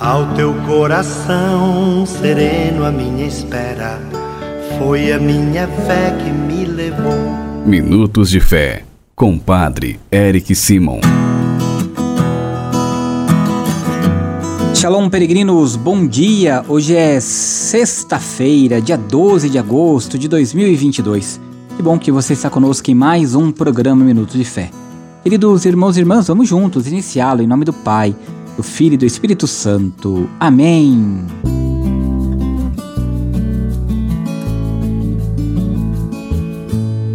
Ao teu coração sereno, a minha espera foi a minha fé que me levou. Minutos de Fé, com Padre Eric Simon. Shalom, peregrinos, bom dia! Hoje é sexta-feira, dia 12 de agosto de 2022. Que bom que você está conosco em mais um programa Minutos de Fé. Queridos irmãos e irmãs, vamos juntos iniciá-lo em nome do Pai do Filho e do Espírito Santo. Amém.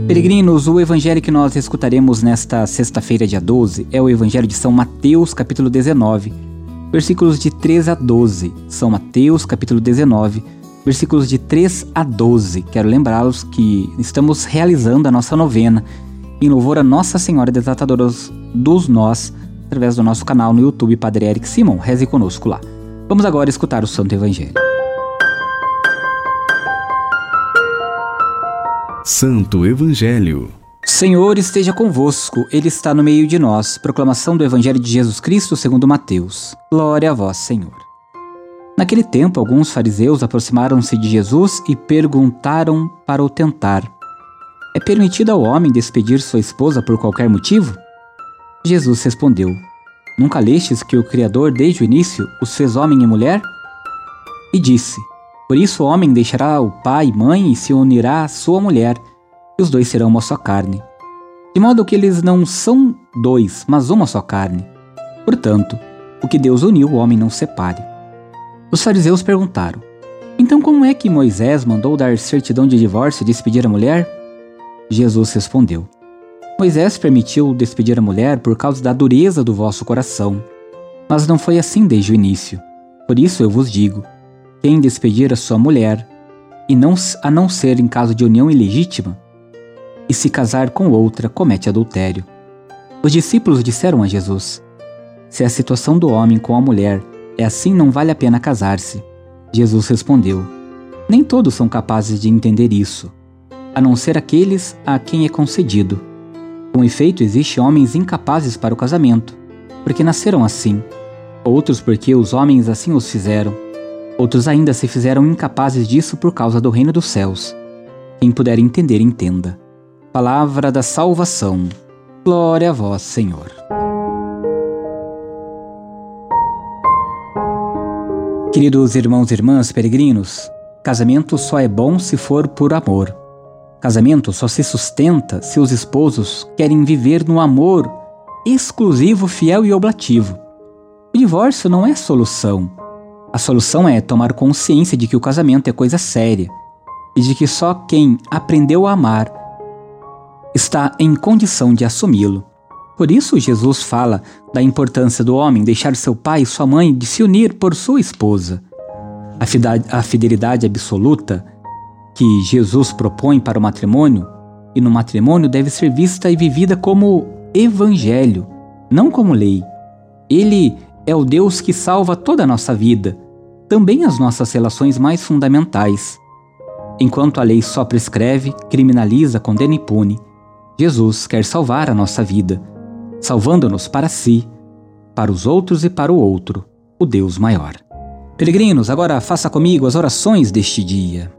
Peregrinos, o evangelho que nós escutaremos nesta sexta-feira, dia 12, é o evangelho de São Mateus, capítulo 19, versículos de 3 a 12. São Mateus, capítulo 19, versículos de 3 a 12. Quero lembrá-los que estamos realizando a nossa novena em louvor a Nossa Senhora Desatadora dos Nós através do nosso canal no YouTube Padre Eric Simon. Reze conosco lá. Vamos agora escutar o Santo Evangelho. Santo Evangelho. Senhor esteja convosco, Ele está no meio de nós. Proclamação do Evangelho de Jesus Cristo segundo Mateus. Glória a vós, Senhor. Naquele tempo, alguns fariseus aproximaram-se de Jesus e perguntaram para o tentar: É permitido ao homem despedir sua esposa por qualquer motivo? Jesus respondeu: Nunca lestes que o Criador, desde o início, os fez homem e mulher? E disse: Por isso o homem deixará o pai e mãe e se unirá à sua mulher, e os dois serão uma só carne. De modo que eles não são dois, mas uma só carne. Portanto, o que Deus uniu, o homem não separe. Os fariseus perguntaram: Então como é que Moisés mandou dar certidão de divórcio e despedir a mulher? Jesus respondeu: Moisés permitiu despedir a mulher por causa da dureza do vosso coração. Mas não foi assim desde o início. Por isso eu vos digo: quem despedir a sua mulher, e não, a não ser em caso de união ilegítima, e se casar com outra, comete adultério. Os discípulos disseram a Jesus: Se a situação do homem com a mulher é assim, não vale a pena casar-se. Jesus respondeu: Nem todos são capazes de entender isso, a não ser aqueles a quem é concedido. Com efeito, existem homens incapazes para o casamento, porque nasceram assim, outros porque os homens assim os fizeram, outros ainda se fizeram incapazes disso por causa do reino dos céus. Quem puder entender, entenda. Palavra da salvação. Glória a vós, Senhor. Queridos irmãos e irmãs peregrinos, casamento só é bom se for por amor. Casamento só se sustenta se os esposos querem viver no amor exclusivo, fiel e oblativo. O divórcio não é solução. A solução é tomar consciência de que o casamento é coisa séria e de que só quem aprendeu a amar está em condição de assumi-lo. Por isso, Jesus fala da importância do homem deixar seu pai e sua mãe de se unir por sua esposa. A fidelidade absoluta que Jesus propõe para o matrimônio e no matrimônio deve ser vista e vivida como evangelho, não como lei. Ele é o Deus que salva toda a nossa vida, também as nossas relações mais fundamentais. Enquanto a lei só prescreve, criminaliza, condena e pune, Jesus quer salvar a nossa vida, salvando-nos para si, para os outros e para o outro, o Deus maior. Peregrinos, agora faça comigo as orações deste dia.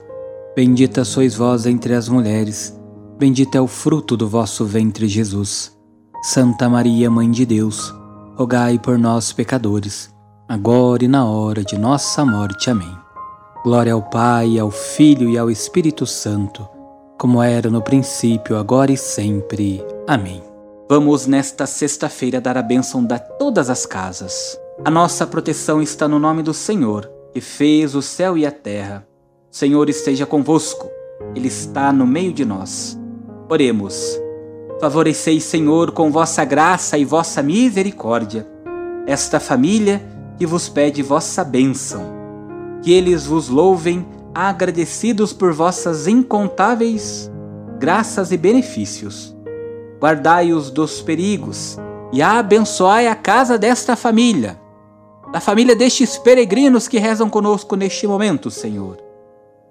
Bendita sois vós entre as mulheres, bendito é o fruto do vosso ventre, Jesus. Santa Maria, Mãe de Deus, rogai por nós, pecadores, agora e na hora de nossa morte. Amém. Glória ao Pai, ao Filho e ao Espírito Santo, como era no princípio, agora e sempre. Amém. Vamos nesta sexta-feira dar a bênção a todas as casas. A nossa proteção está no nome do Senhor, que fez o céu e a terra. Senhor esteja convosco, Ele está no meio de nós. Oremos. Favoreceis, Senhor, com vossa graça e vossa misericórdia, esta família que vos pede vossa bênção. Que eles vos louvem, agradecidos por vossas incontáveis graças e benefícios. Guardai-os dos perigos e abençoai a casa desta família, da família destes peregrinos que rezam conosco neste momento, Senhor.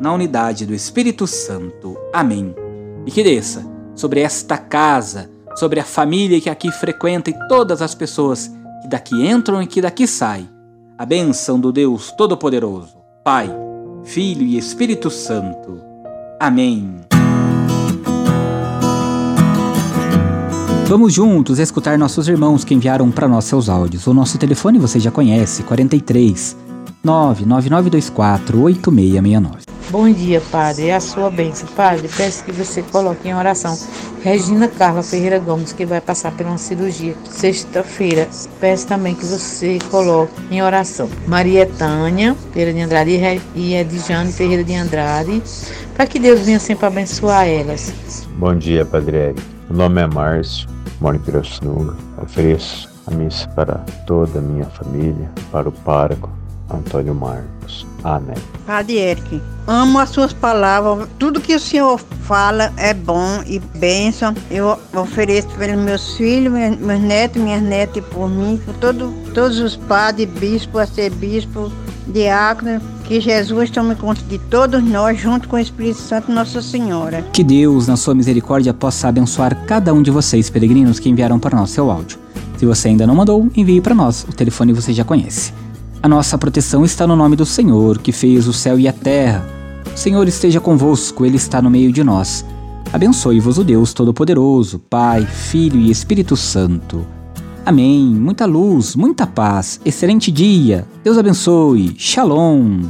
na unidade do Espírito Santo. Amém. E que desça sobre esta casa, sobre a família que aqui frequenta e todas as pessoas que daqui entram e que daqui saem, a bênção do Deus Todo-Poderoso, Pai, Filho e Espírito Santo. Amém. Vamos juntos escutar nossos irmãos que enviaram para nós seus áudios. O nosso telefone você já conhece, 43 99924 8669. Bom dia, Padre. É a sua bênção. Padre, peço que você coloque em oração Regina Carla Ferreira Gomes, que vai passar por uma cirurgia sexta-feira. Peço também que você coloque em oração Maria Tânia Ferreira de Andrade e Edjane Ferreira de Andrade, para que Deus venha sempre abençoar elas. Bom dia, Padre Eric. O nome é Márcio, moro em Pirassununga. Ofereço a missa para toda a minha família, para o pároco Antônio Marcos. Amém. Padre Eric, amo as suas palavras. Tudo que o Senhor fala é bom e bênção. Eu ofereço pelos meus filhos, meus netos, minhas netas e por mim, por todo, todos os padres, bispos, arcebispos, diáconos, que Jesus tome conta de todos nós, junto com o Espírito Santo, Nossa Senhora. Que Deus, na sua misericórdia, possa abençoar cada um de vocês, peregrinos, que enviaram para nós seu áudio. Se você ainda não mandou, envie para nós. O telefone você já conhece. A nossa proteção está no nome do Senhor, que fez o céu e a terra. O Senhor esteja convosco, Ele está no meio de nós. Abençoe-vos o Deus Todo-Poderoso, Pai, Filho e Espírito Santo. Amém. Muita luz, muita paz. Excelente dia. Deus abençoe. Shalom.